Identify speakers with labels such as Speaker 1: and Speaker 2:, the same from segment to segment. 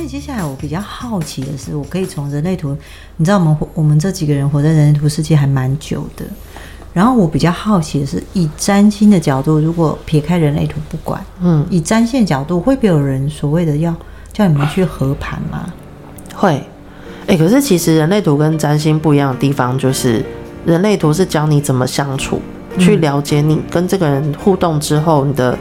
Speaker 1: 所以接下来我比较好奇的是，我可以从人类图，你知道我们我们这几个人活在人类图世界还蛮久的。然后我比较好奇的是，以占星的角度，如果撇开人类图不管，嗯，以占星的角度，会不会有人所谓的要叫你们去合盘吗？
Speaker 2: 会，哎、欸，可是其实人类图跟占星不一样的地方，就是人类图是教你怎么相处，嗯、去了解你跟这个人互动之后，你的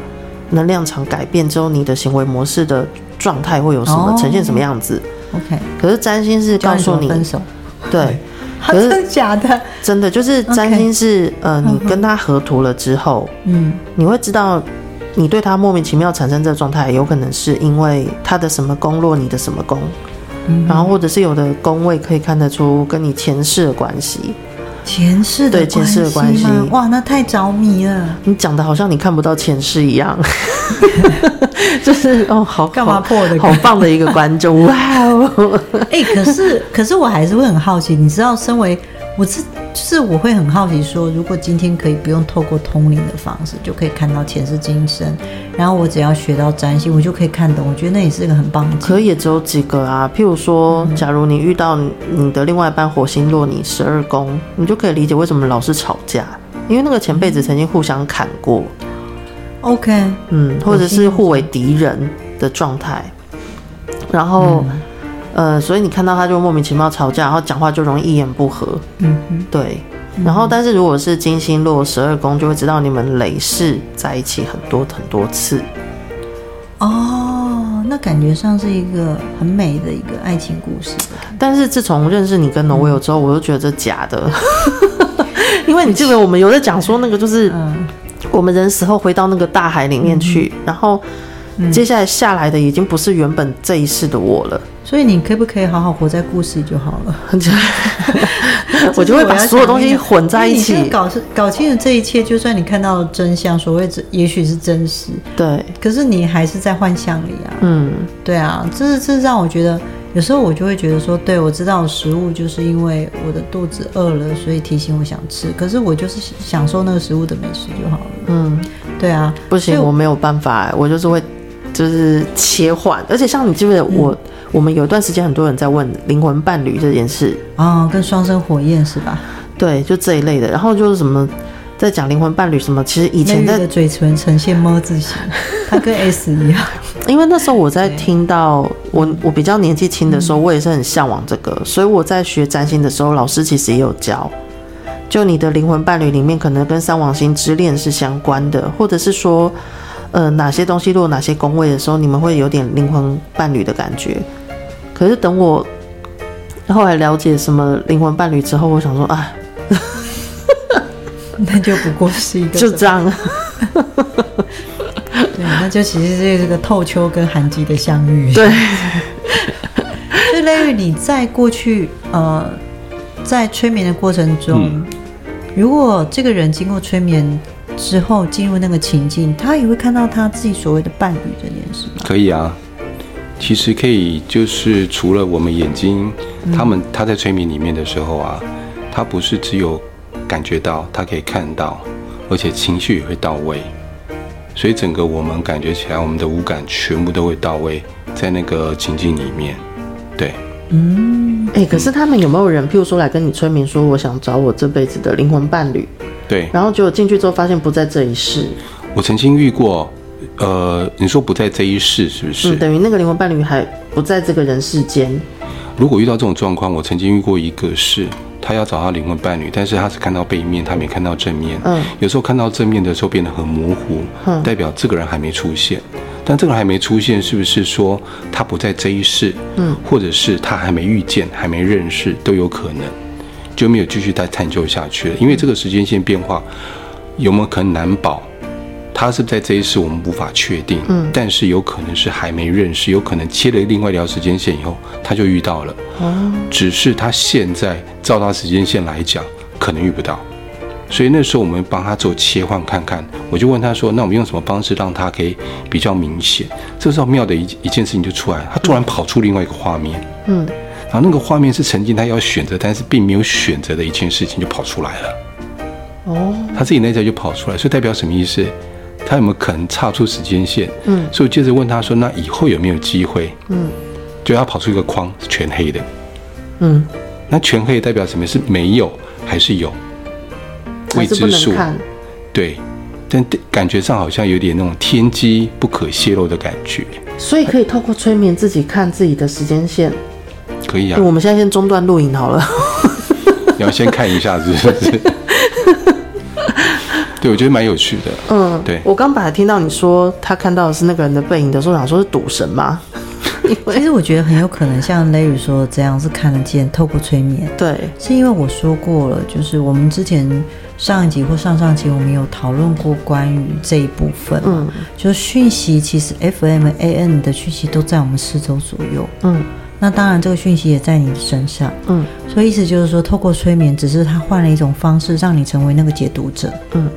Speaker 2: 能量场改变之后，你的行为模式的状态会有什么、哦、呈现什么样子
Speaker 1: ？OK，
Speaker 2: 可是占星是告诉你，
Speaker 1: 分手，
Speaker 2: 对。
Speaker 1: 可是真的假的？
Speaker 2: 真的就是占星是.呃，你跟他合图了之后，嗯，你会知道你对他莫名其妙产生这个状态，有可能是因为他的什么宫落你的什么宫，嗯、然后或者是有的宫位可以看得出跟你前世的关系。
Speaker 1: 前世的
Speaker 2: 对前世的关系，
Speaker 1: 哇，那太着迷了。
Speaker 2: 你讲的好像你看不到前世一样，就是哦，好
Speaker 1: 干嘛破的？
Speaker 2: 好棒的一个观众，哇哦！
Speaker 1: 哎、欸，可是可是我还是会很好奇，你知道，身为我是。就是我会很好奇，说如果今天可以不用透过通灵的方式，就可以看到前世今生，然后我只要学到占星，我就可以看懂。我觉得那也是一个很棒的。
Speaker 2: 可以也只有几个啊，譬如说，假如你遇到你的另外一半火星落你十二宫，你就可以理解为什么老是吵架，因为那个前辈子曾经互相砍过。
Speaker 1: OK，
Speaker 2: 嗯，或者是互为敌人的状态，然后。嗯呃，所以你看到他就莫名其妙吵架，然后讲话就容易一言不合。嗯哼，对。然后，但是如果是金星落十二宫，就会知道你们累世在一起很多很多次。
Speaker 1: 哦，那感觉上是一个很美的一个爱情故事。
Speaker 2: 但是自从认识你跟 Noelle 之后，我就觉得这假的。因为你记得我们有在讲说那个就是，我们人死后回到那个大海里面去，然后接下来下来的已经不是原本这一世的我了。
Speaker 1: 所以你可不可以好好活在故事里就好了？
Speaker 2: 我就会把所有东西混在一起，
Speaker 1: 搞搞清楚这一切。就算你看到真相，所谓这也许是真实，
Speaker 2: 对。
Speaker 1: 可是你还是在幻象里啊。
Speaker 2: 嗯，
Speaker 1: 对啊，这是这是让我觉得，有时候我就会觉得说，对，我知道食物就是因为我的肚子饿了，所以提醒我想吃。可是我就是享受那个食物的美食就好了。
Speaker 2: 嗯，
Speaker 1: 对啊，
Speaker 2: 不行，我没有办法，我就是会就是切换，而且像你记不记得我。嗯我们有一段时间，很多人在问灵魂伴侣这件事
Speaker 1: 啊、哦，跟双生火焰是吧？
Speaker 2: 对，就这一类的。然后就是什么，在讲灵魂伴侣什么，其实以前在
Speaker 1: 的嘴唇呈现猫字形，它跟 S 一样。
Speaker 2: 因为那时候我在听到我我比较年纪轻的时候，我也是很向往这个，嗯、所以我在学占星的时候，老师其实也有教，就你的灵魂伴侣里面可能跟三王星之恋是相关的，或者是说，呃，哪些东西落哪些宫位的时候，你们会有点灵魂伴侣的感觉。可是等我后来了解什么灵魂伴侣之后，我想说，啊，
Speaker 1: 那就不过是一个
Speaker 2: 就这样。
Speaker 1: 对，那就其实是这个透秋跟寒季的相遇。
Speaker 2: 对。
Speaker 1: 就类于你在过去呃，在催眠的过程中，嗯、如果这个人经过催眠之后进入那个情境，他也会看到他自己所谓的伴侣这件事吗？
Speaker 3: 可以啊。其实可以，就是除了我们眼睛，他们他在催眠里面的时候啊，他不是只有感觉到，他可以看到，而且情绪也会到位，所以整个我们感觉起来，我们的五感全部都会到位在那个情境里面。对，
Speaker 2: 嗯，哎、欸，可是他们有没有人，譬如说来跟你催眠，说我想找我这辈子的灵魂伴侣？
Speaker 3: 对，
Speaker 2: 然后结果进去之后发现不在这一世。
Speaker 3: 我曾经遇过。呃，你说不在这一世是不是？
Speaker 2: 嗯，等于那个灵魂伴侣还不在这个人世间。
Speaker 3: 如果遇到这种状况，我曾经遇过一个是，他要找他灵魂伴侣，但是他只看到背面，他没看到正面。嗯，有时候看到正面的时候变得很模糊，嗯，代表这个人还没出现。但这个人还没出现，是不是说他不在这一世？嗯，或者是他还没遇见，还没认识，都有可能，就没有继续再探究下去了。因为这个时间线变化，有没有可能难保？他是在这一世，我们无法确定。嗯，但是有可能是还没认识，有可能切了另外一条时间线以后，他就遇到了。哦，只是他现在照他时间线来讲，可能遇不到。所以那时候我们帮他做切换看看。我就问他说：“那我们用什么方式让他可以比较明显？”这时候妙的一一件事情就出来，他突然跑出另外一个画面。嗯，然后那个画面是曾经他要选择，但是并没有选择的一件事情就跑出来了。哦，他自己内在就跑出来，所以代表什么意思？他有没有可能差出时间线？嗯，所以我接着问他说：“那以后有没有机会？”嗯，就他跑出一个框是全黑的。
Speaker 2: 嗯，
Speaker 3: 那全黑代表什么？是没有还是有？未知数。对，但感觉上好像有点那种天机不可泄露的感觉。
Speaker 2: 所以可以透过催眠自己看自己的时间线。
Speaker 3: 可以啊。
Speaker 2: 我们现在先中断录影好了。
Speaker 3: 你要先看一下，是不是？对，我觉得蛮有趣的。
Speaker 2: 嗯，
Speaker 3: 对。
Speaker 2: 我刚本来听到你说他看到的是那个人的背影的时候，想说是赌神吗？
Speaker 1: 其实我觉得很有可能像 Larry 说的这样，是看得见，透过催眠。
Speaker 2: 对，
Speaker 1: 是因为我说过了，就是我们之前上一集或上上集，我们有讨论过关于这一部分。嗯，就是讯息，其实 FMAN 的讯息都在我们四周左右。嗯，那当然这个讯息也在你的身上。嗯，所以意思就是说，透过催眠，只是他换了一种方式，让你成为那个解读者。嗯，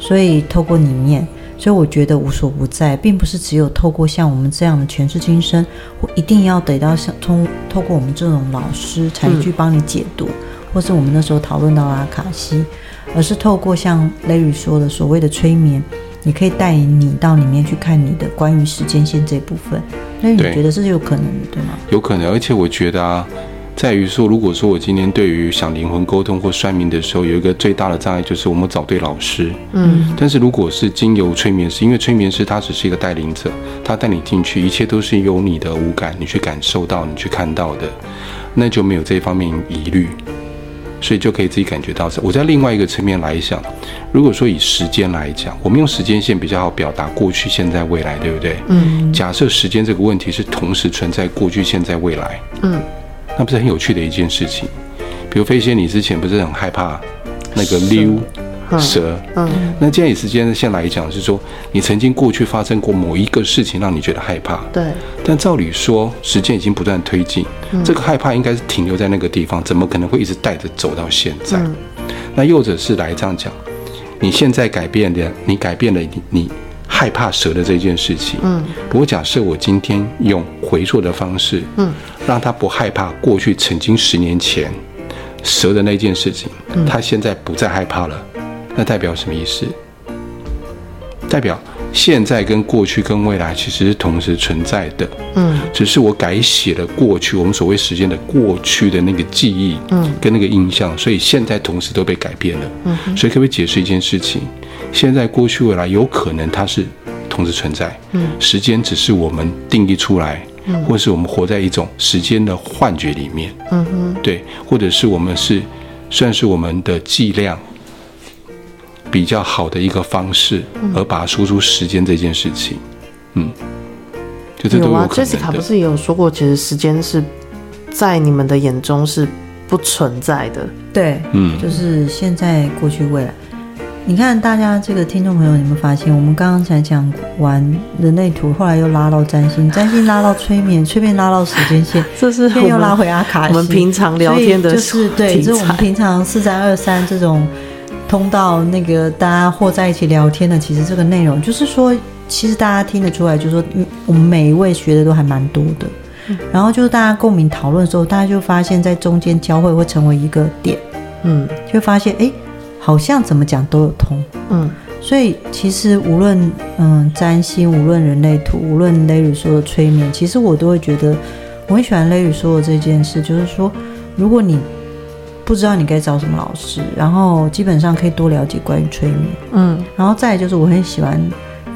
Speaker 1: 所以透过里面。所以我觉得无所不在，并不是只有透过像我们这样的前世今生，或一定要得到像通透过我们这种老师才去帮你解读，嗯、或是我们那时候讨论到阿卡西，而是透过像 Larry 说的所谓的催眠，你可以带你到里面去看你的关于时间线这部分。那你觉得这是有可能的，对吗？
Speaker 3: 有可能，而且我觉得啊。在于说，如果说我今天对于想灵魂沟通或算命的时候，有一个最大的障碍，就是我们找对老师。嗯。但是如果是经由催眠师，因为催眠师他只是一个带领者，他带你进去，一切都是由你的五感，你去感受到，你去看到的，那就没有这方面疑虑，所以就可以自己感觉到。我在另外一个层面来想，如果说以时间来讲，我们用时间线比较好表达过去、现在、未来，对不对？嗯。假设时间这个问题是同时存在过去、现在、未来。嗯。那不是很有趣的一件事情，比如飞仙，你之前不是很害怕那个溜蛇？嗯，那既然以时间先来讲，是说你曾经过去发生过某一个事情让你觉得害怕，
Speaker 2: 对。
Speaker 3: 但照理说，时间已经不断推进，这个害怕应该是停留在那个地方，怎么可能会一直带着走到现在？那又者是来这样讲，你现在改变的，你改变了你你。害怕蛇的这件事情，嗯，如果假设我今天用回溯的方式，嗯，让他不害怕过去曾经十年前蛇的那件事情，嗯，他现在不再害怕了，那代表什么意思？代表现在跟过去跟未来其实是同时存在的，嗯，只是我改写了过去，我们所谓时间的过去的那个记忆，嗯，跟那个印象，所以现在同时都被改变了，嗯，所以可不可以解释一件事情？现在、过去、未来，有可能它是同时存在。嗯，时间只是我们定义出来，嗯，或是我们活在一种时间的幻觉里面。嗯哼，对，或者是我们是算是我们的剂量比较好的一个方式，而把它输出时间这件事情。嗯，就这都有
Speaker 2: 啊，Jessica 不是也有说过，其实时间是在你们的眼中是不存在的。
Speaker 1: 对，嗯，就是现在、过去、未来。你看，大家这个听众朋友，你们发现我们刚刚才讲完人类图，后来又拉到占星，占星拉到催眠，催眠拉到时间线，
Speaker 2: 这是
Speaker 1: 又拉回阿卡西。
Speaker 2: 我们平常聊天的
Speaker 1: 就是对，这是我们平常四三二三这种通道，那个大家或在一起聊天的，其实这个内容就是说，其实大家听得出来，就是说，我们每一位学的都还蛮多的。然后就是大家共鸣讨论的时候，大家就发现，在中间交汇会成为一个点，嗯，就发现哎。诶好像怎么讲都有通，嗯，所以其实无论嗯占星，无论人类图，无论 Larry 说的催眠，其实我都会觉得我很喜欢 Larry 说的这件事，就是说，如果你不知道你该找什么老师，然后基本上可以多了解关于催眠，嗯，然后再来就是我很喜欢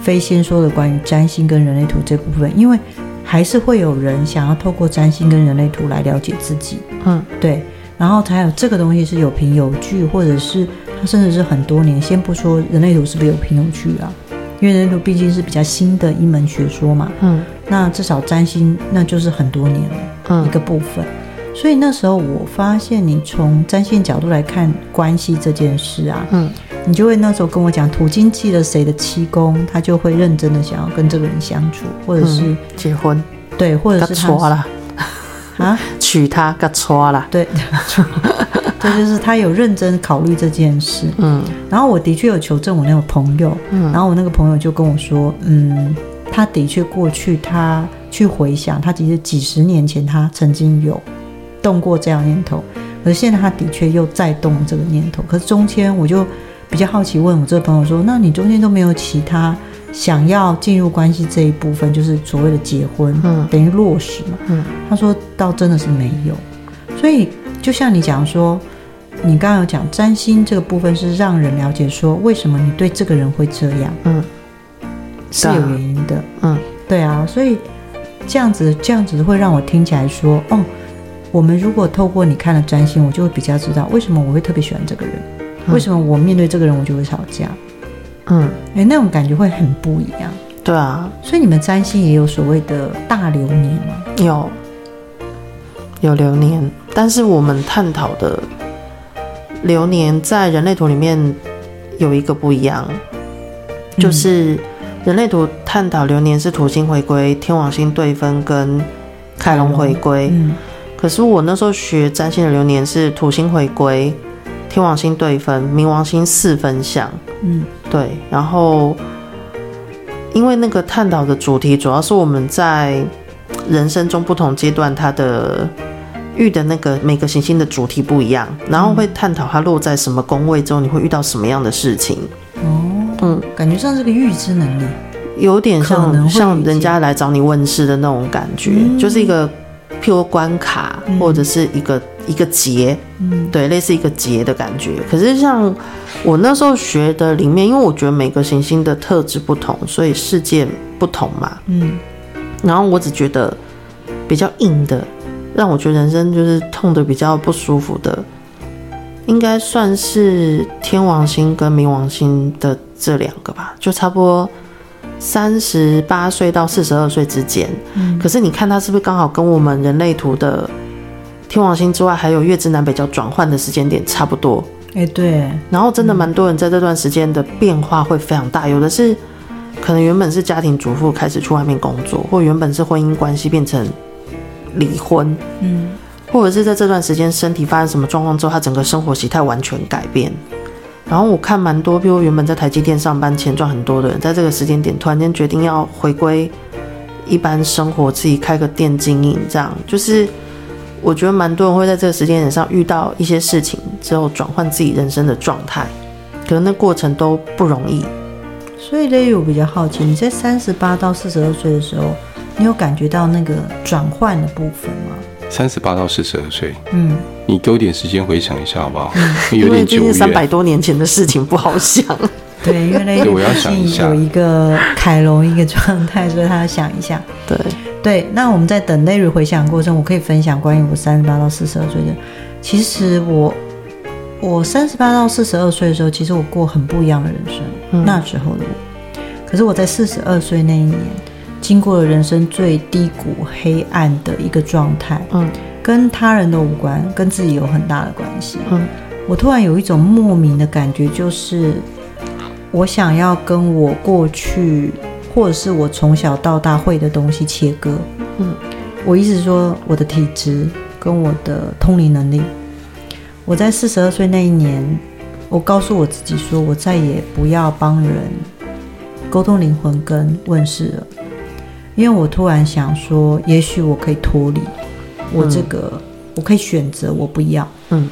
Speaker 1: 飞仙说的关于占星跟人类图这部分，因为还是会有人想要透过占星跟人类图来了解自己，嗯，对，然后才有这个东西是有凭有据，或者是它。甚至是很多年，先不说人类图是不是有凭有据啊，因为人类图毕竟是比较新的一门学说嘛。嗯，那至少占星那就是很多年了，嗯，一个部分。所以那时候我发现，你从占星角度来看关系这件事啊，嗯，你就会那时候跟我讲，土金记了谁的七宫，他就会认真的想要跟这个人相处，或者是
Speaker 2: 结婚，
Speaker 1: 对，或者是他了
Speaker 2: 啊，娶她个错了，
Speaker 1: 对。这就是他有认真考虑这件事，嗯，然后我的确有求证我那个朋友，嗯，然后我那个朋友就跟我说，嗯，他的确过去他去回想，他其实几十年前他曾经有动过这样念头，可是现在他的确又再动这个念头，可是中间我就比较好奇问我这个朋友说，那你中间都没有其他想要进入关系这一部分，就是所谓的结婚，嗯，等于落实嘛，嗯，他说倒真的是没有，所以就像你讲说，你刚刚有讲占星这个部分是让人了解说为什么你对这个人会这样，嗯，是有原因的，嗯，对啊，所以这样子这样子会让我听起来说，哦，我们如果透过你看了占星，我就会比较知道为什么我会特别喜欢这个人，嗯，为什么我面对这个人我就会吵架。嗯，哎、欸，那种感觉会很不一样。
Speaker 2: 对啊，
Speaker 1: 所以你们占星也有所谓的大流年吗？
Speaker 2: 有，有流年，但是我们探讨的流年在人类图里面有一个不一样，就是人类图探讨流年是土星回归、天王星对分跟凯龙回归。嗯，可是我那时候学占星的流年是土星回归、天王星对分、冥王星四分相。嗯。对，然后因为那个探讨的主题主要是我们在人生中不同阶段，它的遇的那个每个行星的主题不一样，然后会探讨它落在什么宫位之后，你会遇到什么样的事情。哦，
Speaker 1: 嗯，感觉像是个预知能力，
Speaker 2: 有点像像人家来找你问事的那种感觉，嗯、就是一个譬如关卡或者是一个。嗯一个结，嗯，对，类似一个结的感觉。可是像我那时候学的里面，因为我觉得每个行星的特质不同，所以事件不同嘛，嗯。然后我只觉得比较硬的，让我觉得人生就是痛的比较不舒服的，应该算是天王星跟冥王星的这两个吧，就差不多三十八岁到四十二岁之间。嗯。可是你看它是不是刚好跟我们人类图的？天王星之外，还有月之南北角转换的时间点差不多。
Speaker 1: 哎，对。
Speaker 2: 然后真的蛮多人在这段时间的变化会非常大，有的是可能原本是家庭主妇开始去外面工作，或原本是婚姻关系变成离婚，嗯，或者是在这段时间身体发生什么状况之后，他整个生活形态完全改变。然后我看蛮多，比如原本在台积电上班钱赚很多的人，在这个时间点突然间决定要回归一般生活，自己开个店经营，这样就是。我觉得蛮多人会在这个时间点上遇到一些事情之后，转换自己人生的状态，可能那过程都不容易。
Speaker 1: 所以呢，我比较好奇，你在三十八到四十二岁的时候，你有感觉到那个转换的部分吗？
Speaker 3: 三十八到四十二岁，嗯，你给我点时间回想一下好不好？嗯、
Speaker 2: 有点久远，三百多年前的事情不好想。
Speaker 1: 对，因为那，我要想一下，有一个凯龙一个状态，所以他要想一下。
Speaker 2: 对。
Speaker 1: 对，那我们在等 Larry 回想过程，我可以分享关于我三十八到四十二岁的。其实我，我三十八到四十二岁的时候，其实我过很不一样的人生。嗯、那时候的我，可是我在四十二岁那一年，经过了人生最低谷、黑暗的一个状态。嗯，跟他人的无关，跟自己有很大的关系。嗯，我突然有一种莫名的感觉，就是我想要跟我过去。或者是我从小到大会的东西切割，嗯，我意思是说我的体质跟我的通灵能力，我在四十二岁那一年，我告诉我自己说，我再也不要帮人沟通灵魂跟问世了，因为我突然想说，也许我可以脱离我这个，嗯，我可以选择我不要，嗯，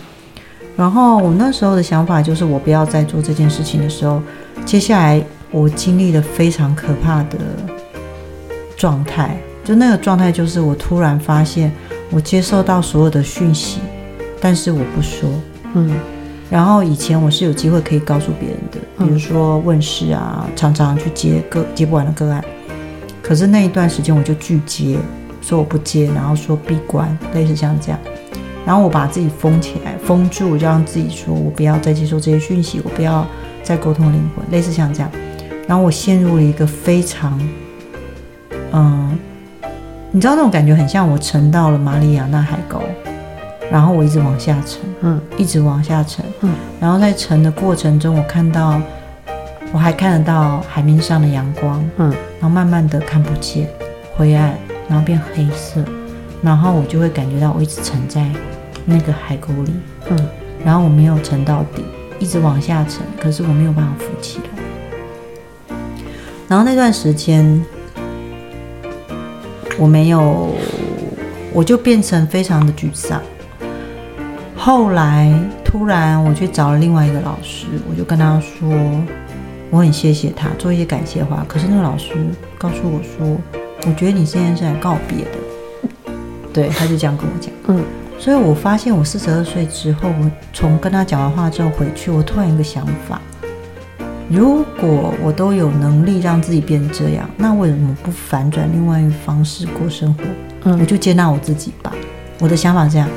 Speaker 1: 然后我那时候的想法就是，我不要再做这件事情的时候，接下来。我经历了非常可怕的状态，就那个状态，就是我突然发现，我接受到所有的讯息，但是我不说，嗯，然后以前我是有机会可以告诉别人的，比如说问事啊，常常去接个接不完的个案，可是那一段时间我就拒接，说我不接，然后说闭关，类似像这样，然后我把自己封起来，封住，就让自己说我不要再接受这些讯息，我不要再沟通灵魂，类似像这样。然后我陷入了一个非常，嗯，你知道那种感觉很像我沉到了马里亚纳海沟，然后我一直往下沉，嗯，一直往下沉，嗯，然后在沉的过程中，我看到，我还看得到海面上的阳光，嗯，然后慢慢的看不见，灰暗，然后变黑色，然后我就会感觉到我一直沉在那个海沟里，嗯，然后我没有沉到底，一直往下沉，可是我没有办法浮起来。然后那段时间，我没有，我就变成非常的沮丧。后来突然我去找了另外一个老师，我就跟他说：“我很谢谢他，做一些感谢话。可是那个老师告诉我说，我觉得你现在是来告别的。对，他就这样跟我讲。嗯，所以我发现我四十二岁之后，我从跟他讲完话之后回去，我突然一个想法：如果我都有能力让自己变成这样，那为什么不反转另外一个方式过生活？嗯，我就接纳我自己吧。我的想法是这样。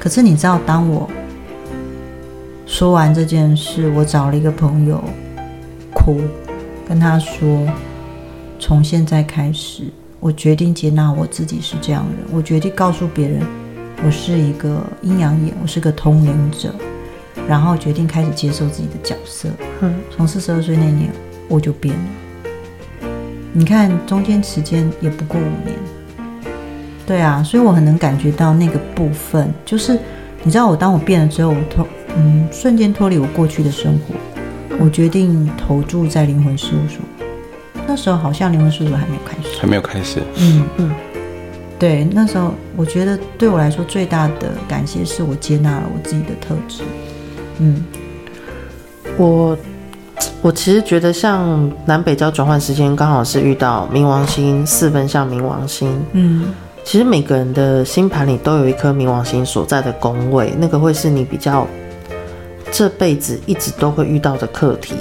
Speaker 1: 可是你知道，当我说完这件事，我找了一个朋友哭，跟他说：“从现在开始，我决定接纳我自己是这样的人。我决定告诉别人，我是一个阴阳眼，我是个通灵者。然后决定开始接受自己的角色。嗯，从四十二岁那年，我就变了。你看，中间时间也不过五年。对啊，所以我很能感觉到那个部分，就是你知道，我当我变了之后，我脱。嗯，瞬间脱离我过去的生活，我决定投注在灵魂事务所。那时候好像灵魂事务所还没有开始，
Speaker 3: 还没有开始。
Speaker 1: 嗯嗯，对，那时候我觉得对我来说最大的感谢是我接纳了我自己的特质。嗯，
Speaker 2: 我我其实觉得像南北交转换时间刚好是遇到冥王星四分相冥王星。嗯，其实每个人的星盘里都有一颗冥王星所在的宫位，那个会是你比较。这辈子一直都会遇到的课题，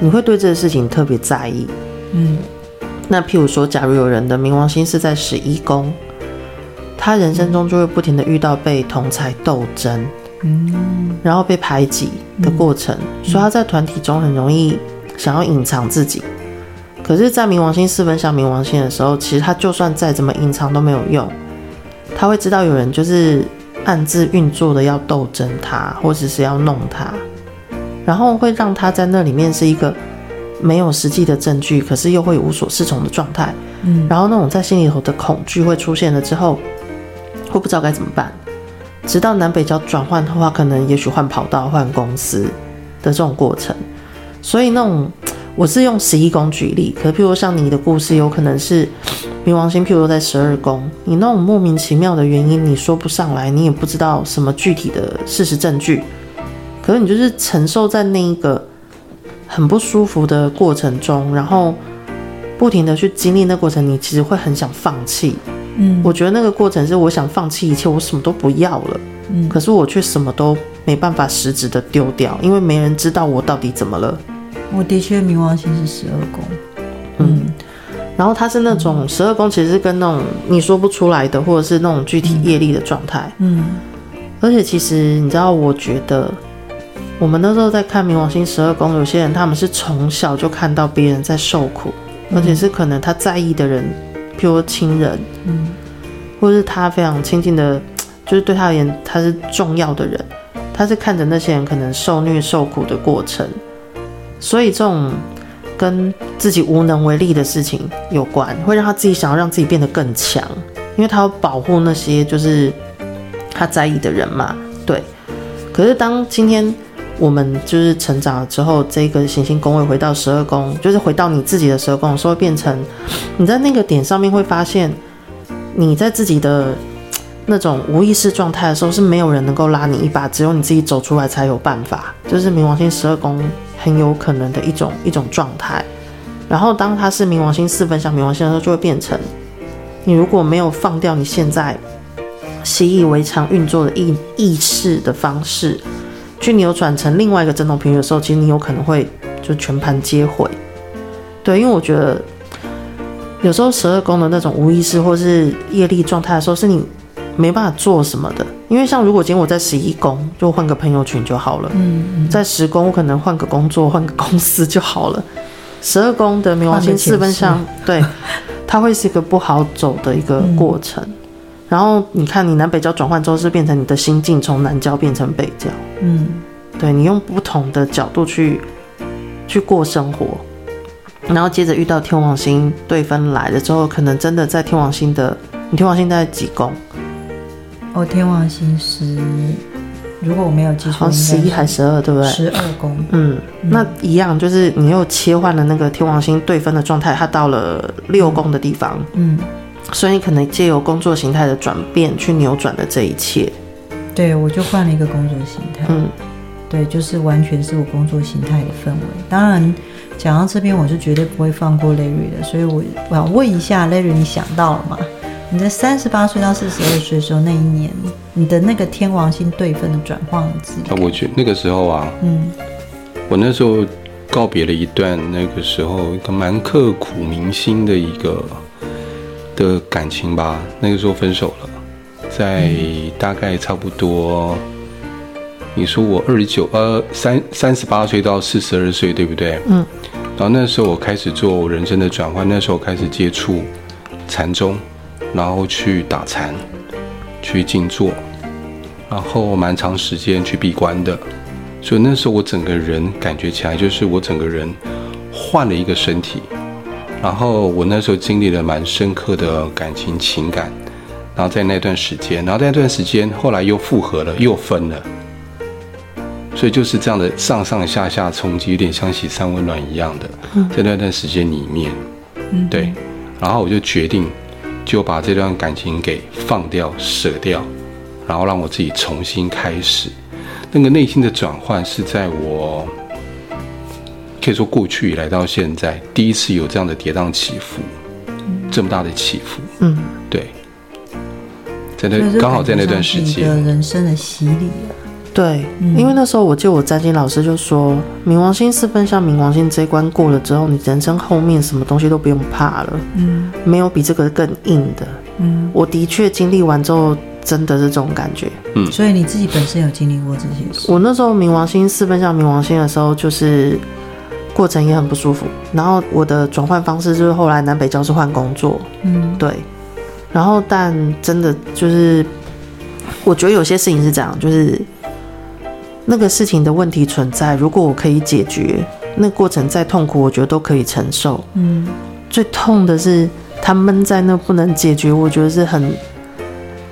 Speaker 2: 你会对这个事情特别在意。嗯，那譬如说，假如有人的冥王星是在十一宫，他人生中就会不停的遇到被同才斗争，嗯，然后被排挤的过程，所以他在团体中很容易想要隐藏自己。可是，在冥王星四分相冥王星的时候，其实他就算再怎么隐藏都没有用，他会知道有人就是。暗自运作的要斗争他，或者是要弄他，然后会让他在那里面是一个没有实际的证据，可是又会无所适从的状态。嗯，然后那种在心里头的恐惧会出现了之后，会不知道该怎么办。直到南北交转换的话，可能也许换跑道、换公司的这种过程。所以那种我是用十一宫举例，可譬如像你的故事，有可能是。冥王星，譬如在十二宫，你那种莫名其妙的原因，你说不上来，你也不知道什么具体的事实证据，可是你就是承受在那一个很不舒服的过程中，然后不停的去经历那过程，你其实会很想放弃。嗯，我觉得那个过程是我想放弃一切，我什么都不要了。嗯，可是我却什么都没办法实质的丢掉，因为没人知道我到底怎么了。
Speaker 1: 我的确冥王星是十二宫。嗯。
Speaker 2: 然后它是那种十二宫，其实是跟那种你说不出来的，或者是那种具体业力的状态。嗯，而且其实你知道，我觉得我们那时候在看冥王星十二宫，有些人他们是从小就看到别人在受苦，而且是可能他在意的人，譬如说亲人，嗯，或者是他非常亲近的，就是对他而言他是重要的人，他是看着那些人可能受虐受苦的过程，所以这种。跟自己无能为力的事情有关，会让他自己想要让自己变得更强，因为他要保护那些就是他在意的人嘛。对。可是当今天我们就是成长了之后，这个行星宫位回到十二宫，就是回到你自己的十二宫的时候，变成你在那个点上面会发现，你在自己的那种无意识状态的时候，是没有人能够拉你一把，只有你自己走出来才有办法。就是冥王星十二宫。很有可能的一种一种状态，然后当它是冥王星四分相冥王星的时候，就会变成你如果没有放掉你现在习以为常运作的意意识的方式，去扭转成另外一个振动频率的时候，其实你有可能会就全盘皆毁。对，因为我觉得有时候十二宫的那种无意识或是业力状态的时候，是你没办法做什么的。因为像如果今天我在十一宫，就换个朋友群就好了。嗯，嗯，在十宫，我可能换个工作，换个公司就好了。十二宫的冥王星四分相，对，它会是一个不好走的一个过程。嗯、然后你看，你南北交转换之后，是变成你的心境从南交变成北交。嗯，对，你用不同的角度去去过生活，然后接着遇到天王星对分来了之后，可能真的在天王星的，你天王星在几宫？
Speaker 1: 哦，天王星十，如果我没有记错，
Speaker 2: 十一还是十二，对不对？
Speaker 1: 十二宫。
Speaker 2: 嗯，那一样，就是你又切换了那个天王星对分的状态，它到了六宫的地方。嗯，所以你可能借由工作形态的转变，去扭转了这一切。
Speaker 1: 对，我就换了一个工作形态。嗯，对，就是完全是我工作形态的氛围。当然，讲到这边，我是绝对不会放过 Larry 的，所以我我想问一下 Larry，你想到了吗？你在三十八岁到四十二岁的时候那一年，你的那个天王星对分的转换自己，
Speaker 3: 我觉得那个时候啊，嗯，我那时候告别了一段那个时候一个蛮刻苦铭心的一个的感情吧。那个时候分手了，在大概差不多。你说我二十九呃三三十八岁到四十二岁对不对？嗯。然后那时候我开始做人生的转换，那时候开始接触禅宗，然后去打禅，去静坐，然后蛮长时间去闭关的。所以那时候我整个人感觉起来就是我整个人换了一个身体。然后我那时候经历了蛮深刻的感情情感，然后在那段时间，然后在那段时间后来又复合了，又分了。所以就是这样的上上下下冲击，有点像喜三温暖一样的，在那段时间里面，对，然后我就决定就把这段感情给放掉、舍掉，然后让我自己重新开始。那个内心的转换是在我可以说过去以来到现在第一次有这样的跌宕起伏，这么大的起伏，嗯，对，在那刚好在那段时间，
Speaker 1: 人生的洗礼。
Speaker 2: 对，因为那时候我记得我占星老师就说，冥王星四分像冥王星这一关过了之后，你人生后面什么东西都不用怕了，嗯，没有比这个更硬的，嗯，我的确经历完之后，真的是这种感觉，
Speaker 1: 嗯，所以你自己本身有经历过这些事？
Speaker 2: 我那时候冥王星四分像冥王星的时候，就是过程也很不舒服，然后我的转换方式就是后来南北交是换工作，嗯，对，然后但真的就是，我觉得有些事情是这样，就是。那个事情的问题存在，如果我可以解决，那过程再痛苦，我觉得都可以承受。嗯，最痛的是他闷在那不能解决，我觉得是很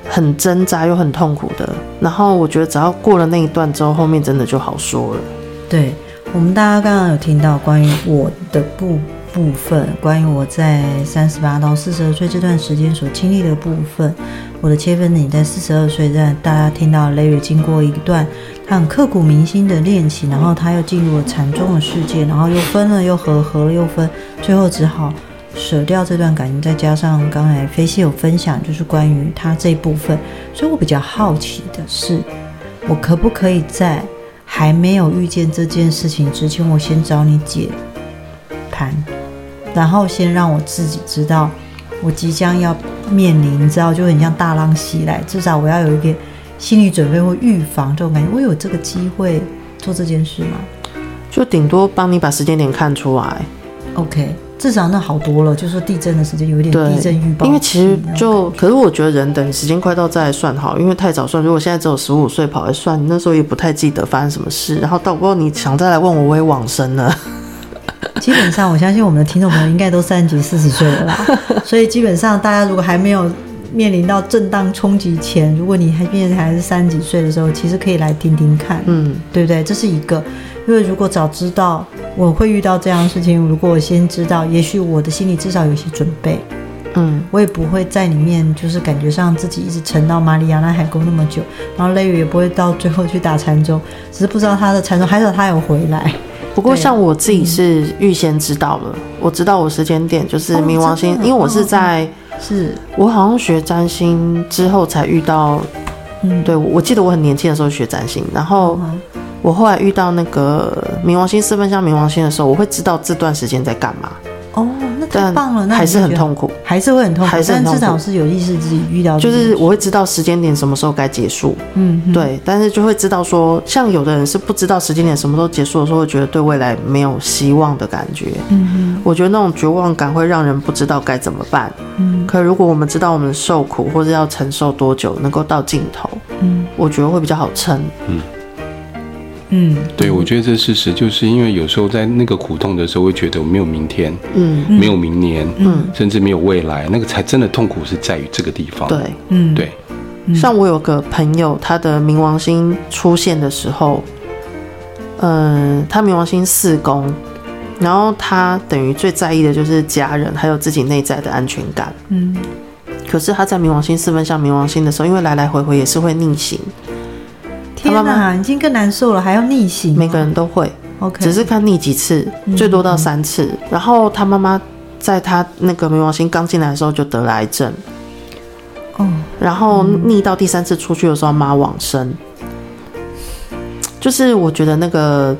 Speaker 2: 很挣扎又很痛苦的。然后我觉得只要过了那一段之后，后面真的就好说了。
Speaker 1: 对，我们大家刚刚有听到关于我的部部分，关于我在三十八到四十二岁这段时间所经历的部分，我的切分点在四十二岁，在大家听到 Larry 经过一段。他很刻骨铭心的恋情，然后他又进入了禅宗的世界，然后又分了又合，合了又分，最后只好舍掉这段感情。再加上刚才菲西有分享，就是关于他这一部分，所以我比较好奇的是，我可不可以在还没有遇见这件事情之前，我先找你解盘，然后先让我自己知道，我即将要面临，你知道，就很像大浪袭来，至少我要有一个。心理准备或预防这种感觉，我有这个机会做这件事吗？
Speaker 2: 就顶多帮你把时间点看出来。
Speaker 1: OK，至少那好多了。就是说地震的时间有一点地震预报。
Speaker 2: 因为其实就，可是我觉得人等时间快到再来算好，因为太早算。如果现在只有十五岁跑来算，你那时候也不太记得发生什么事。然后到不过你想再来问我，我也往生了。
Speaker 1: 基本上，我相信我们的听众朋友应该都三十几、四十岁了啦。所以基本上，大家如果还没有。面临到震荡冲击前，如果你还毕竟还是三十几岁的时候，其实可以来听听看，嗯，对不对？这是一个，因为如果早知道我会遇到这样的事情，如果我先知道，也许我的心里至少有些准备，嗯，我也不会在里面就是感觉上自己一直沉到马里亚纳海沟那么久，然后 Larry 也不会到最后去打禅宗，只是不知道他的禅宗，还是他有回来。
Speaker 2: 不过像我自己是预先知道了，嗯、我知道我时间点就是冥王星，哦、因为我是在。是。我好像学占星之后才遇到，嗯，对，我记得我很年轻的时候学占星，然后我后来遇到那个冥王星四分相冥王星的时候，我会知道这段时间在干嘛。
Speaker 1: 哦，那太棒了，那
Speaker 2: 还是很痛苦，
Speaker 1: 还是会很痛苦，
Speaker 2: 还是很痛苦，
Speaker 1: 但至少是有意识自己遇到，
Speaker 2: 就是我会知道时间点什么时候该结束，嗯，对，但是就会知道说，像有的人是不知道时间点什么时候结束的时候，会觉得对未来没有希望的感觉，嗯哼，我觉得那种绝望感会让人不知道该怎么办，嗯，可如果我们知道我们受苦或者要承受多久能够到尽头，嗯，我觉得会比较好撑，嗯。
Speaker 3: 嗯，对，我觉得这事实就是因为有时候在那个苦痛的时候，会觉得没有明天，嗯，没有明年，嗯，甚至没有未来，那个才真的痛苦是在于这个地方。
Speaker 2: 对，
Speaker 3: 嗯，对。
Speaker 2: 像我有个朋友，他的冥王星出现的时候，嗯、呃，他冥王星四宫，然后他等于最在意的就是家人，还有自己内在的安全感。嗯，可是他在冥王星四分相冥王星的时候，因为来来回回也是会逆行。
Speaker 1: 天哪，已经更难受了，还要逆行。
Speaker 2: 每个人都会
Speaker 1: ，OK，
Speaker 2: 只是看逆几次，最多到三次。嗯、然后他妈妈在他那个冥王星刚进来的时候就得了癌症，
Speaker 1: 哦，
Speaker 2: 然后逆到第三次出去的时候，妈往生。就是我觉得那个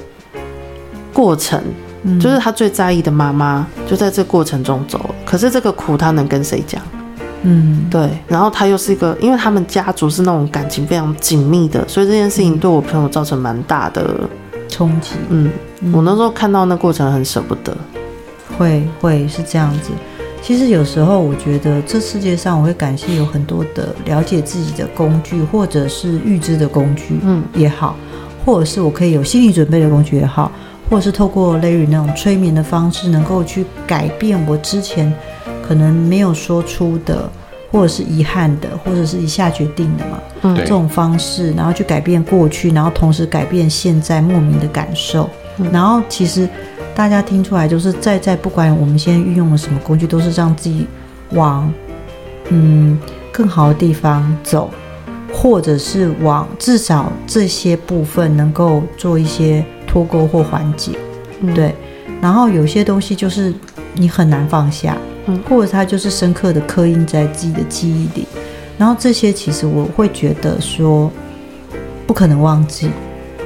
Speaker 2: 过程，嗯、就是他最在意的妈妈就在这过程中走了。可是这个苦他能跟谁讲？
Speaker 1: 嗯，
Speaker 2: 对。然后他又是一个，因为他们家族是那种感情非常紧密的，所以这件事情对我朋友造成蛮大的
Speaker 1: 冲击。
Speaker 2: 嗯，我那时候看到那过程很舍不得。
Speaker 1: 会会是这样子。其实有时候我觉得这世界上我会感谢有很多的了解自己的工具，或者是预知的工具，嗯，也好。或者是我可以有心理准备的工具也好，或者是透过 Larry 那种催眠的方式，能够去改变我之前可能没有说出的，或者是遗憾的，或者是一下决定的嘛，嗯，这种方式，然后去改变过去，然后同时改变现在莫名的感受，然后其实大家听出来就是在在不管我们现在运用了什么工具，都是让自己往嗯更好的地方走。或者是往至少这些部分能够做一些脱钩或缓解，嗯、对。然后有些东西就是你很难放下，嗯，或者它就是深刻的刻印在自己的记忆里。然后这些其实我会觉得说不可能忘记，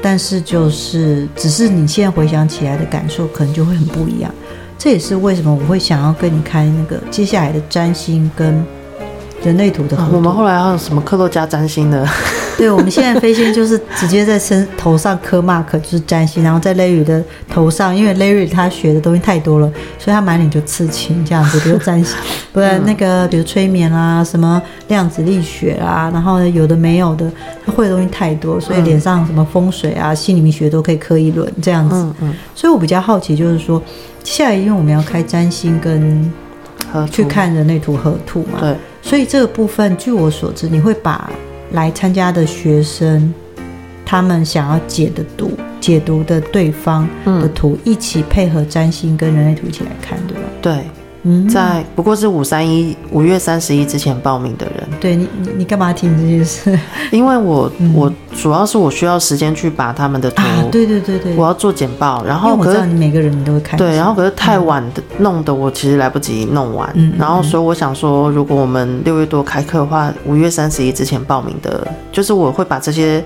Speaker 1: 但是就是只是你现在回想起来的感受可能就会很不一样。这也是为什么我会想要跟你开那个接下来的占星跟。人类图的、啊，
Speaker 2: 我们后来还有什么克洛加占星的？
Speaker 1: 对，我们现在飞仙就是直接在身头上刻 mark，就是占星，然后在 Larry 的头上，因为 Larry 他学的东西太多了，所以他满脸就刺青这样子，比如占星，不然那个比如催眠啦、啊，什么量子力学啦、啊，然后有的没有的，他会的东西太多，所以脸上什么风水啊、心理学都可以刻一轮这样子。嗯嗯。所以我比较好奇，就是说，接下来因为我们要开占星跟去看人类图合图嘛，
Speaker 2: 对。
Speaker 1: 所以这个部分，据我所知，你会把来参加的学生，他们想要解的读、解读的对方的图，一起配合占星跟人类图一起来看，对吧？
Speaker 2: 对。嗯，在不过是五三一五月三十一之前报名的人，
Speaker 1: 对你，你你干嘛听这件事？
Speaker 2: 因为我、嗯、我主要是我需要时间去把他们的图，
Speaker 1: 啊、对对对对，
Speaker 2: 我要做简报，然后
Speaker 1: 我知道你每个人你都会看，
Speaker 2: 对，然后可是太晚的弄的我其实来不及弄完，嗯、然后所以我想说，如果我们六月多开课的话，五月三十一之前报名的，就是我会把这些，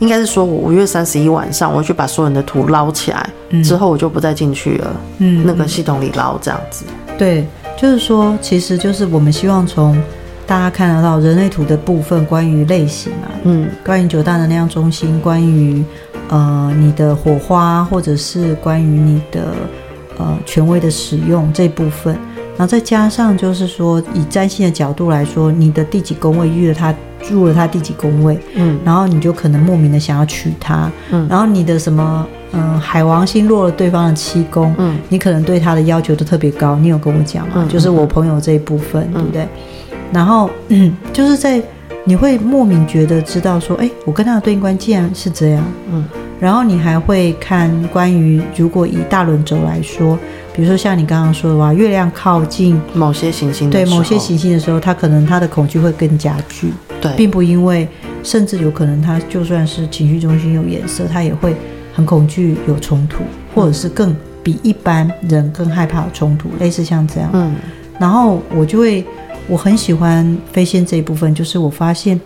Speaker 2: 应该是说我五月三十一晚上我会去把所有人的图捞起来，嗯、之后我就不再进去了，嗯，那个系统里捞这样子。
Speaker 1: 对，就是说，其实就是我们希望从大家看得到人类图的部分，关于类型啊，嗯，关于九大能量中心，关于呃你的火花，或者是关于你的呃权威的使用这部分，然后再加上就是说，以占星的角度来说，你的第几宫位遇了他入了他第几宫位，嗯，然后你就可能莫名的想要娶她，嗯，然后你的什么。嗯，海王星落了对方的七宫，嗯，你可能对他的要求都特别高。你有跟我讲吗？嗯、就是我朋友这一部分，嗯、对不对？然后，嗯，就是在你会莫名觉得知道说，哎，我跟他的对应关既然是这样，嗯，然后你还会看关于如果以大轮轴来说，比如说像你刚刚说的话，月亮靠近
Speaker 2: 某些行星，
Speaker 1: 对某些行星的时候，他可能他的恐惧会更加剧，
Speaker 2: 对，
Speaker 1: 并不因为，甚至有可能他就算是情绪中心有颜色，他也会。很恐惧有冲突，或者是更比一般人更害怕有冲突，类似像这样。嗯，然后我就会，我很喜欢飞仙这一部分，就是我发现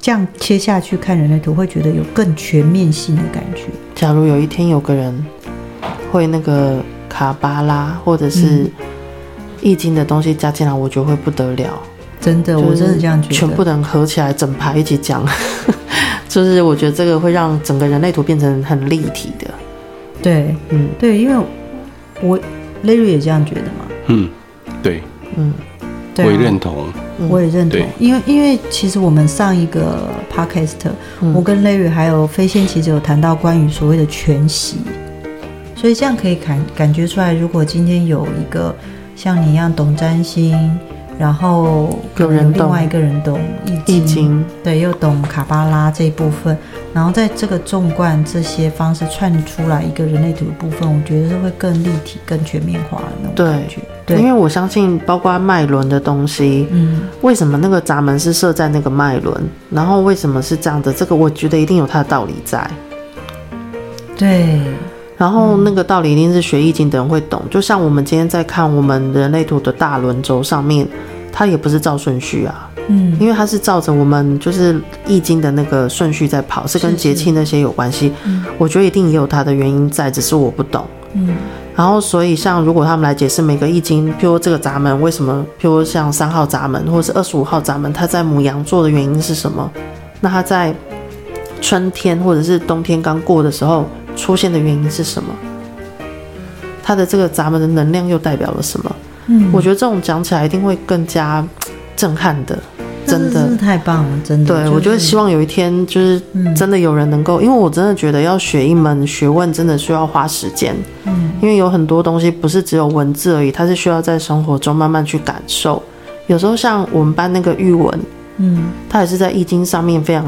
Speaker 1: 这样切下去看人类图，会觉得有更全面性的感觉。
Speaker 2: 假如有一天有个人会那个卡巴拉或者是易经的东西加进来，我觉得会不得了。
Speaker 1: 真的，我真的这样觉得，
Speaker 2: 全部人合起来整排一起讲。就是我觉得这个会让整个人类图变成很立体的，
Speaker 1: 对，嗯，对，因为我 Larry 也这样觉得嘛，
Speaker 3: 嗯，对，嗯，对啊，我也认同，
Speaker 1: 我也认同，因为因为其实我们上一个 podcast，嗯，我跟 Larry 还有飞仙其实有谈到关于所谓的全息，所以这样可以感感觉出来，如果今天有一个像你一样懂占星。然后有人另外一个人懂易经，对，又懂卡巴拉这一部分，然后在这个纵贯这些方式串出来一个人类图的部分，我觉得是会更立体、更全面化的那种感觉。对，对，因
Speaker 2: 为我相信，包括脉轮的东西，嗯，为什么那个闸门是设在那个脉轮？然后为什么是这样的？这个我觉得一定有它的道理在。
Speaker 1: 对。
Speaker 2: 然后那个道理一定是学易经的人会懂，就像我们今天在看我们人类图的大轮轴上面，它也不是照顺序啊，嗯，因为它是照着我们就是易经的那个顺序在跑，是跟节气那些有关系。嗯，我觉得一定也有它的原因在，只是我不懂。嗯，然后所以像如果他们来解释每个易经，譬如这个闸门为什么，譬如像三号闸门或者是二十五号闸门，它在母羊座的原因是什么？那它在春天或者是冬天刚过的时候。出现的原因是什么？它的这个闸门的能量又代表了什么？嗯，我觉得这种讲起来一定会更加 震撼的，真的，
Speaker 1: 太棒了，真的。
Speaker 2: 对，就是、我觉得希望有一天就是真的有人能够，嗯、因为我真的觉得要学一门学问真的需要花时间，嗯，因为有很多东西不是只有文字而已，它是需要在生活中慢慢去感受。有时候像我们班那个玉文，嗯，他也是在易经上面非常。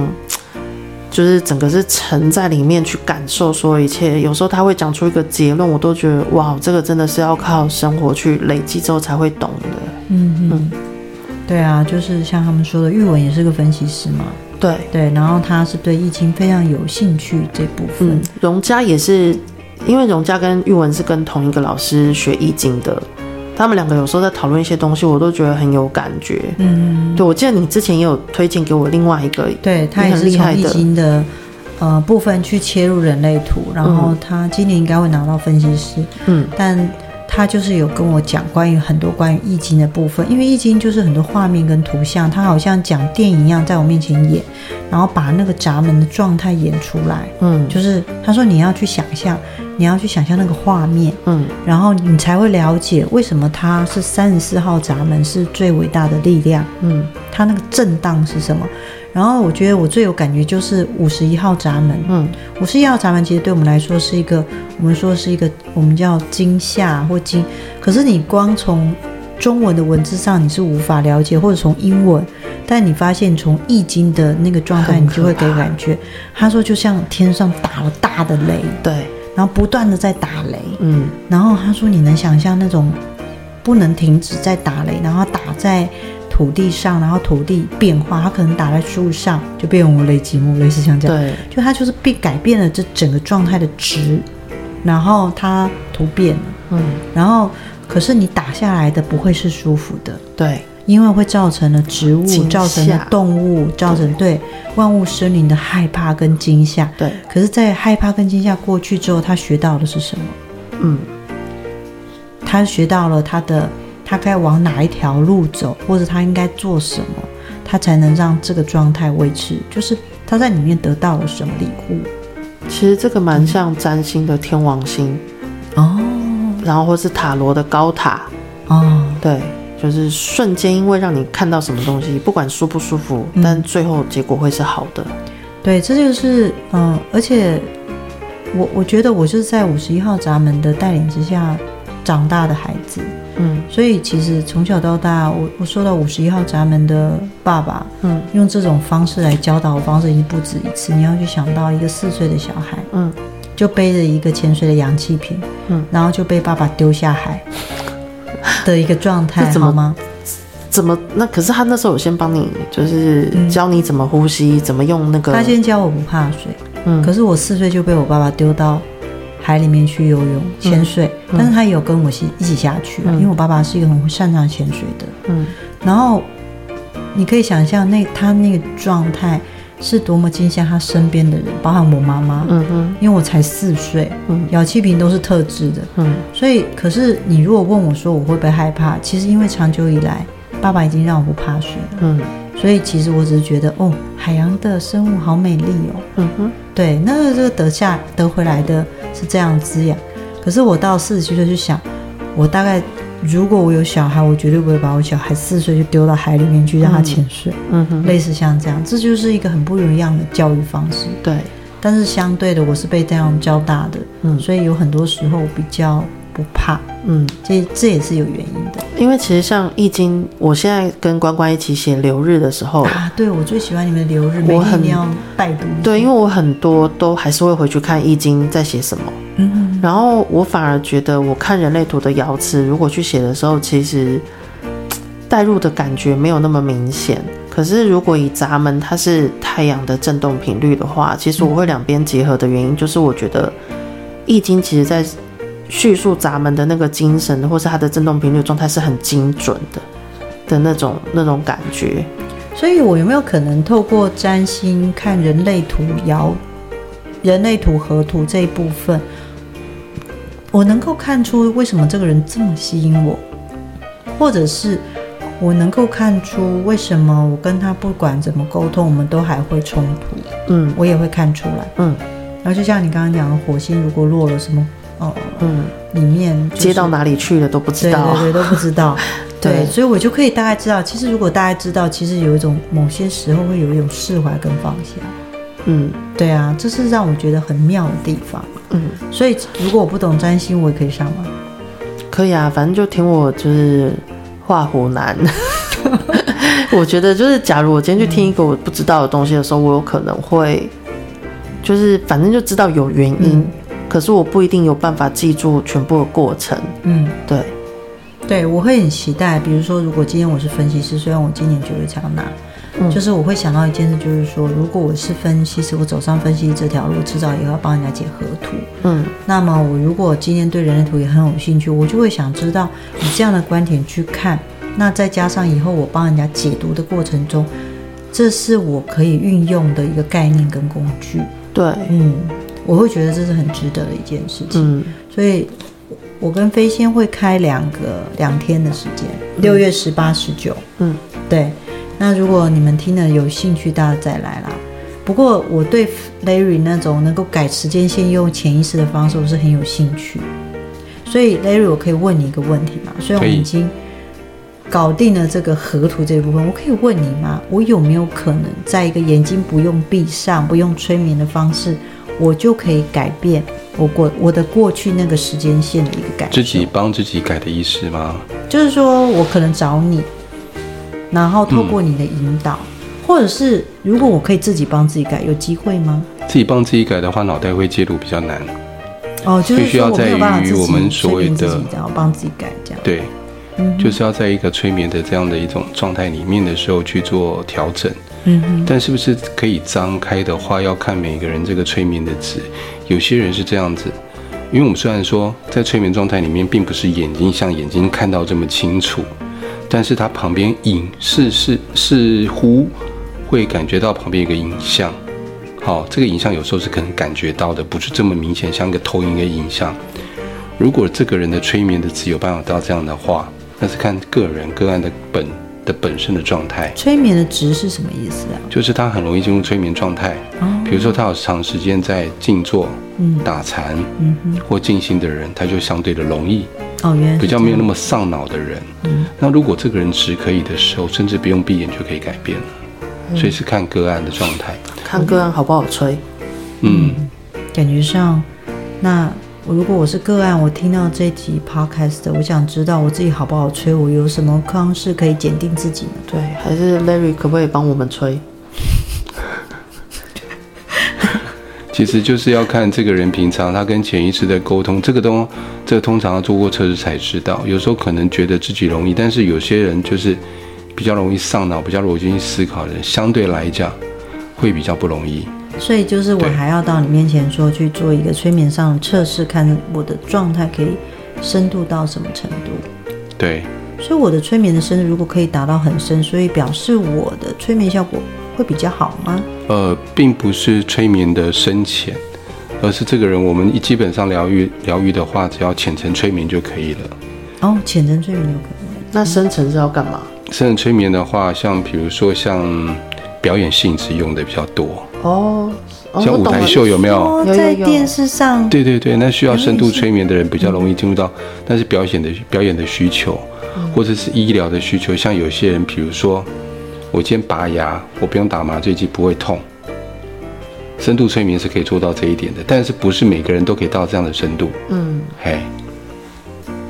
Speaker 2: 就是整个是沉在里面去感受所有一切，有时候他会讲出一个结论，我都觉得哇，这个真的是要靠生活去累积之后才会懂的。
Speaker 1: 嗯嗯，对啊，就是像他们说的，玉文也是个分析师嘛。
Speaker 2: 对
Speaker 1: 对，然后他是对易经非常有兴趣这部分。嗯，
Speaker 2: 荣家也是，因为荣家跟玉文是跟同一个老师学易经的。他们两个有时候在讨论一些东西，我都觉得很有感觉。嗯，对，我记得你之前也有推荐给我另外一个，
Speaker 1: 对，他也是从易经的呃部分去切入人类图，然后他今年应该会拿到分析师。嗯，但。他就是有跟我讲关于很多关于易经的部分，因为易经就是很多画面跟图像，他好像讲电影一样在我面前演，然后把那个闸门的状态演出来。嗯，就是他说你要去想象，你要去想象那个画面，嗯，然后你才会了解为什么它是三十四号闸门是最伟大的力量。嗯，它那个震荡是什么？然后我觉得我最有感觉就是五十一号闸门，嗯，五十一号闸门其实对我们来说是一个，我们说是一个我们叫惊吓或惊，可是你光从中文的文字上你是无法了解，或者从英文，但你发现从易经的那个状态，你就会给感觉，他说就像天上打了大的雷，
Speaker 2: 对，
Speaker 1: 然后不断的在打雷，嗯，然后他说你能想象那种不能停止在打雷，然后打在。土地上，然后土地变化，它可能打在树上就变成雷击木，类似像这样。对，就它就是变改变了这整个状态的值，然后它突变了。嗯，然后可是你打下来的不会是舒服的。
Speaker 2: 对，
Speaker 1: 因为会造成了植物，造成了动物，造成对，对万物生灵的害怕跟惊吓。
Speaker 2: 对，
Speaker 1: 可是，在害怕跟惊吓过去之后，他学到的是什么？嗯，他学到了他的。他该往哪一条路走，或者他应该做什么，他才能让这个状态维持？就是他在里面得到了什么礼物？
Speaker 2: 其实这个蛮像占星的天王星哦，然后或是塔罗的高塔哦，对，就是瞬间因为让你看到什么东西，不管舒不舒服，但最后结果会是好的。嗯、
Speaker 1: 对，这就是嗯，而且我我觉得我就是在五十一号闸门的带领之下长大的孩子。嗯，所以其实从小到大，我我受到五十一号闸门的爸爸，嗯，用这种方式来教导我方式已经不止一次。你要去想到一个四岁的小孩，嗯，就背着一个潜水的氧气瓶，嗯，然后就被爸爸丢下海的一个状态，好吗？
Speaker 2: 怎么？那可是他那时候有先帮你，就是教你怎么呼吸，嗯、怎么用那个。
Speaker 1: 他先教我不怕水，嗯，可是我四岁就被我爸爸丢到。海里面去游泳、潜水，但是他也有跟我一起下去，嗯、因为我爸爸是一个很会擅长潜水的。嗯，然后你可以想象那他那个状态是多么惊吓他身边的人，包含我妈妈。嗯嗯，因为我才四岁，嗯，氧气瓶都是特制的。嗯，所以可是你如果问我说我会不会害怕，其实因为长久以来爸爸已经让我不怕水了。嗯。所以其实我只是觉得，哦，海洋的生物好美丽哦。嗯哼，对，那个这个得下得回来的是这样滋养。可是我到四十七岁就想，我大概如果我有小孩，我绝对不会把我小孩四岁就丢到海里面去让他潜水。嗯哼，类似像这样，这就是一个很不一样的教育方式。
Speaker 2: 对，
Speaker 1: 但是相对的，我是被这样教大的，嗯，所以有很多时候比较。不怕，嗯，这这也是有原因的。
Speaker 2: 因为其实像易经，我现在跟关关一起写流日的时候
Speaker 1: 啊，对，我最喜欢你们的流日，我很要拜读。
Speaker 2: 对，因为我很多都还是会回去看易经在写什么，嗯，然后我反而觉得我看人类图的爻辞，如果去写的时候，其实 带入的感觉没有那么明显。可是如果以闸门它是太阳的振动频率的话，其实我会两边结合的原因，就是我觉得。易经其实在叙述咱们的那个精神，或是它的振动频率状态是很精准的的那种那种感觉。
Speaker 1: 所以，我有没有可能透过占星看人类图爻、人类图河图这一部分，我能够看出为什么这个人这么吸引我，或者是我能够看出为什么我跟他不管怎么沟通，我们都还会冲突？嗯，我也会看出来。嗯，然后就像你刚刚讲的，火星如果落了什么，哦，嗯，里面、就是、
Speaker 2: 接到哪里去了都不知道，
Speaker 1: 对对对，都不知道。对，对，所以我就可以大概知道，其实如果大家知道，其实有一种某些时候会有一种释怀跟放下。嗯，对啊，这是让我觉得很妙的地方。嗯，所以如果我不懂占星，我也可以上吗？
Speaker 2: 可以啊，反正就听我就是画虎难。我觉得就是，假如我今天去听一个我不知道的东西的时候，我有可能会就是反正就知道有原因，嗯，可是我不一定有办法记住全部的过程。嗯，对。
Speaker 1: 对，我会很期待。比如说，如果今天我是分析师，虽然我今年九月才要拿，嗯，就是我会想到一件事，就是说，如果我是分析师，我走上分析这条路，迟早也要帮人家解河图。嗯，那么我如果今天对人类图也很有兴趣，我就会想知道以这样的观点去看。那再加上以后我帮人家解读的过程中，这是我可以运用的一个概念跟工具。
Speaker 2: 对，
Speaker 1: 嗯，我会觉得这是很值得的一件事情。嗯，所以。我跟飞仙会开两个两天的时间，六月十八、十九。嗯，对。那如果你们听了有兴趣，大家再来啦。不过我对 Larry 那种能够改时间线用潜意识的方式，我是很有兴趣。所以 Larry，我可以问你一个问题吗？虽然我们已经搞定了这个河图这一部分，我可以问你吗？我有没有可能在一个眼睛不用闭上、不用催眠的方式，我就可以改变？我过我的过去那个时间线的一个改，
Speaker 3: 自己帮自己改的意思吗？
Speaker 1: 就是说我可能找你，然后透过你的引导，嗯、或者是如果我可以自己帮自己改，有机会吗？
Speaker 3: 自己帮自己改的话，脑袋会介入比较难。
Speaker 1: 哦，就是
Speaker 3: 需要在于我们所谓的
Speaker 1: 然后帮自己改这样。
Speaker 3: 对，嗯，就是要在一个催眠的这样的一种状态里面的时候去做调整。嗯，但是不是可以张开的话，要看每个人这个催眠的值。有些人是这样子，因为我们虽然说在催眠状态里面，并不是眼睛像眼睛看到这么清楚，但是他旁边影是是似乎会感觉到旁边有个影像。好，这个影像有时候是可能感觉到的，不是这么明显，像一个投影的影像。如果这个人的催眠的值有办法到这样的话，那是看个人个案的本。的本身的状态，
Speaker 1: 催眠的值是什么意思啊？
Speaker 3: 就是他很容易进入催眠状态。哦，比如说他有长时间在静坐、嗯、打禅、嗯哼，或静心的人，他就相对的容易。
Speaker 1: 哦，原来
Speaker 3: 比较没有那么上脑的人。嗯，那如果这个人值可以的时候，甚至不用闭眼就可以改变了。嗯、所以是看个案的状态，
Speaker 2: 看个案好不好催。
Speaker 3: 嗯，
Speaker 1: 感觉上那。如果我是个案，我听到这集 podcast，我想知道我自己好不好吹，我有什么方式可以检定自己呢？
Speaker 2: 对，还是 Larry 可不可以帮我们吹？
Speaker 3: 其实就是要看这个人平常他跟潜意识的沟通，这个东，这个通常要做过测试才知道。有时候可能觉得自己容易，但是有些人就是比较容易上脑、比较容易去思考的人，相对来讲会比较不容易。
Speaker 1: 所以就是我还要到你面前说去做一个催眠上的测试，看我的状态可以深度到什么程度。
Speaker 3: 对。
Speaker 1: 所以我的催眠的深度如果可以达到很深，所以表示我的催眠效果会比较好吗？
Speaker 3: 呃，并不是催眠的深浅，而是这个人我们一基本上疗愈疗愈的话，只要浅层催眠就可以了。
Speaker 1: 哦，浅层催眠就可以。
Speaker 2: 那深层是要干嘛？
Speaker 3: 深层催眠的话，像比如说像表演性质用的比较多。
Speaker 2: 哦，
Speaker 3: 像舞台秀有没有？
Speaker 1: 在电视上？
Speaker 3: 对对对，那需要深度催眠的人比较容易进入到，但是表演的表演的需求，或者是医疗的需求，像有些人，比如说我今天拔牙，我不用打麻醉剂不会痛，深度催眠是可以做到这一点的，但是不是每个人都可以到这样的深度。嗯，嘿，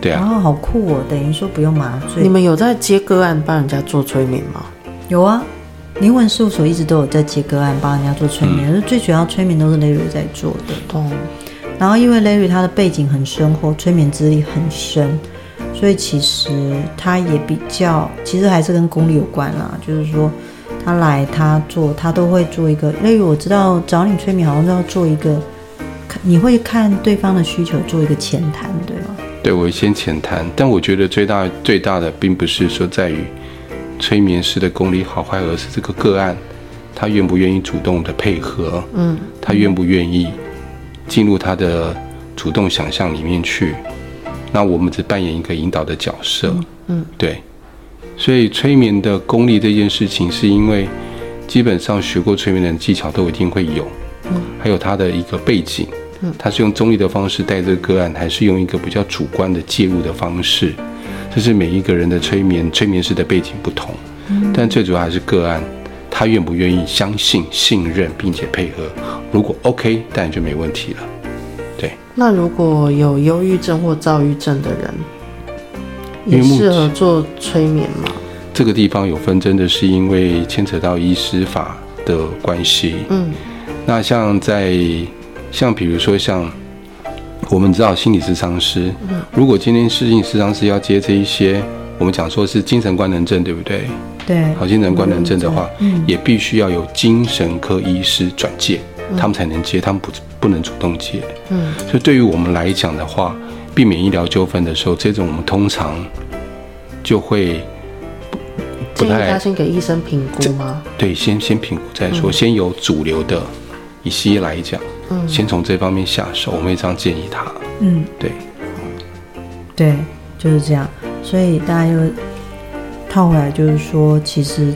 Speaker 3: 对啊。
Speaker 1: 哦，好酷哦，等于说不用麻醉。
Speaker 2: 你们有在接个案帮人家做催眠吗？
Speaker 1: 有啊。灵魂事务所一直都有在接个案，帮人家做催眠，嗯、最主要催眠都是 Larry 在做的。嗯、然后因为 Larry 他的背景很深厚，催眠资历很深，所以其实他也比较，其实还是跟功力有关啦。就是说，他来他做，他都会做一个。Larry 我知道找你催眠好像都要做一个你会看对方的需求做一个浅谈，对吗？
Speaker 3: 对，我会先浅谈，但我觉得最大最大的并不是说在于催眠师的功力好坏，而是这个个案他愿不愿意主动的配合，嗯，他愿不愿意进入他的主动想象里面去，那我们只扮演一个引导的角色，嗯，嗯。对，所以催眠的功力这件事情，是因为基本上学过催眠的技巧都一定会有，嗯，还有他的一个背景。嗯。他是用中立的方式带这个个案，还是用一个比较主观的介入的方式？这是每一个人的催眠催眠师的背景不同，但最主要还是个案，他愿不愿意相信、信任并且配合。如果 OK，当然就没问题了。对。
Speaker 2: 那如果有忧郁症或躁郁症的人，也适合做催眠吗？
Speaker 3: 这个地方有纷争的是因为牵扯到医师法的关系。嗯，那像在。像比如说，像我们知道心理咨商师，如果今天心理咨商师要接这一些，我们讲说是精神官能症，对不对？
Speaker 1: 对。
Speaker 3: 好，精神官能症的话，也必须要有精神科医师转介，他们才能接，他们不不能主动接。嗯。所以对于我们来讲的话，避免医疗纠纷的时候，这种我们通常就
Speaker 2: 会建议他先给医生评估吗？
Speaker 3: 对，先先评估再说，先由主流的以西医来讲。先从这方面下手，我们也这样建议他。嗯，对，
Speaker 1: 对，就是这样。所以大家又套回来，就是说，其实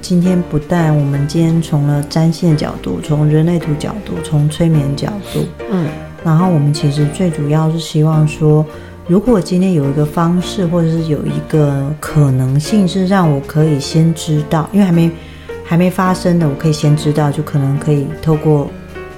Speaker 1: 今天不但我们今天从了占线角度，从人类图角度，从催眠角度，嗯，然后我们其实最主要是希望说，如果今天有一个方式，或者是有一个可能性，是让我可以先知道，因为还没还没发生的，我可以先知道，就可能可以透过。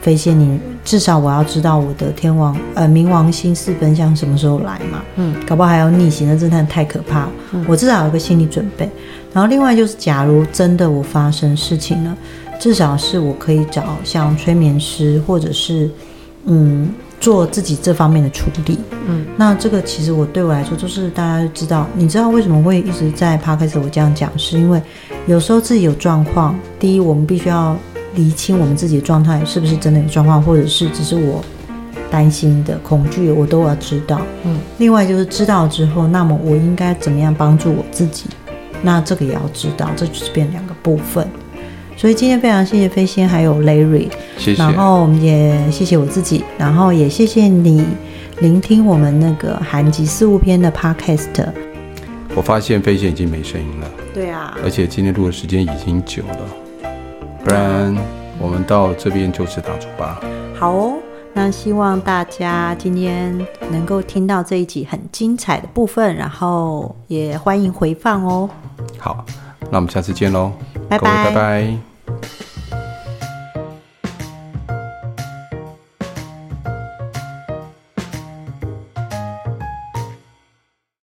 Speaker 1: 飞仙，你至少我要知道我的天王呃冥王星四分相什么时候来嘛？嗯，搞不好还要逆行，那真的太可怕。嗯，我至少有个心理准备。然后另外就是，假如真的我发生事情了，至少是我可以找像催眠师，或者是嗯做自己这方面的处理。嗯，那这个其实我对我来说，就是大家知道，你知道为什么会一直在 Podcast 我这样讲，是因为有时候自己有状况，第一我们必须要。厘清我们自己的状态是不是真的有状况，或者是只是我担心的、恐惧，我都要知道。嗯，另外就是知道之后，那么我应该怎么样帮助我自己？那这个也要知道，这就是变两个部分。所以今天非常谢谢飞仙还有 Larry，
Speaker 3: 谢谢。
Speaker 1: 然后我们也谢谢我自己，然后也谢谢你聆听我们那个寒疾四物篇的 Podcast。
Speaker 3: 我发现飞仙已经没声音了。
Speaker 1: 对啊。
Speaker 3: 而且今天录的时间已经久了。不然我们到这边就此打住吧。
Speaker 1: 好哦，那希望大家今天能够听到这一集很精彩的部分，然后也欢迎回放哦。
Speaker 3: 好，那我们下次见喽，
Speaker 1: 拜拜，
Speaker 3: 拜拜。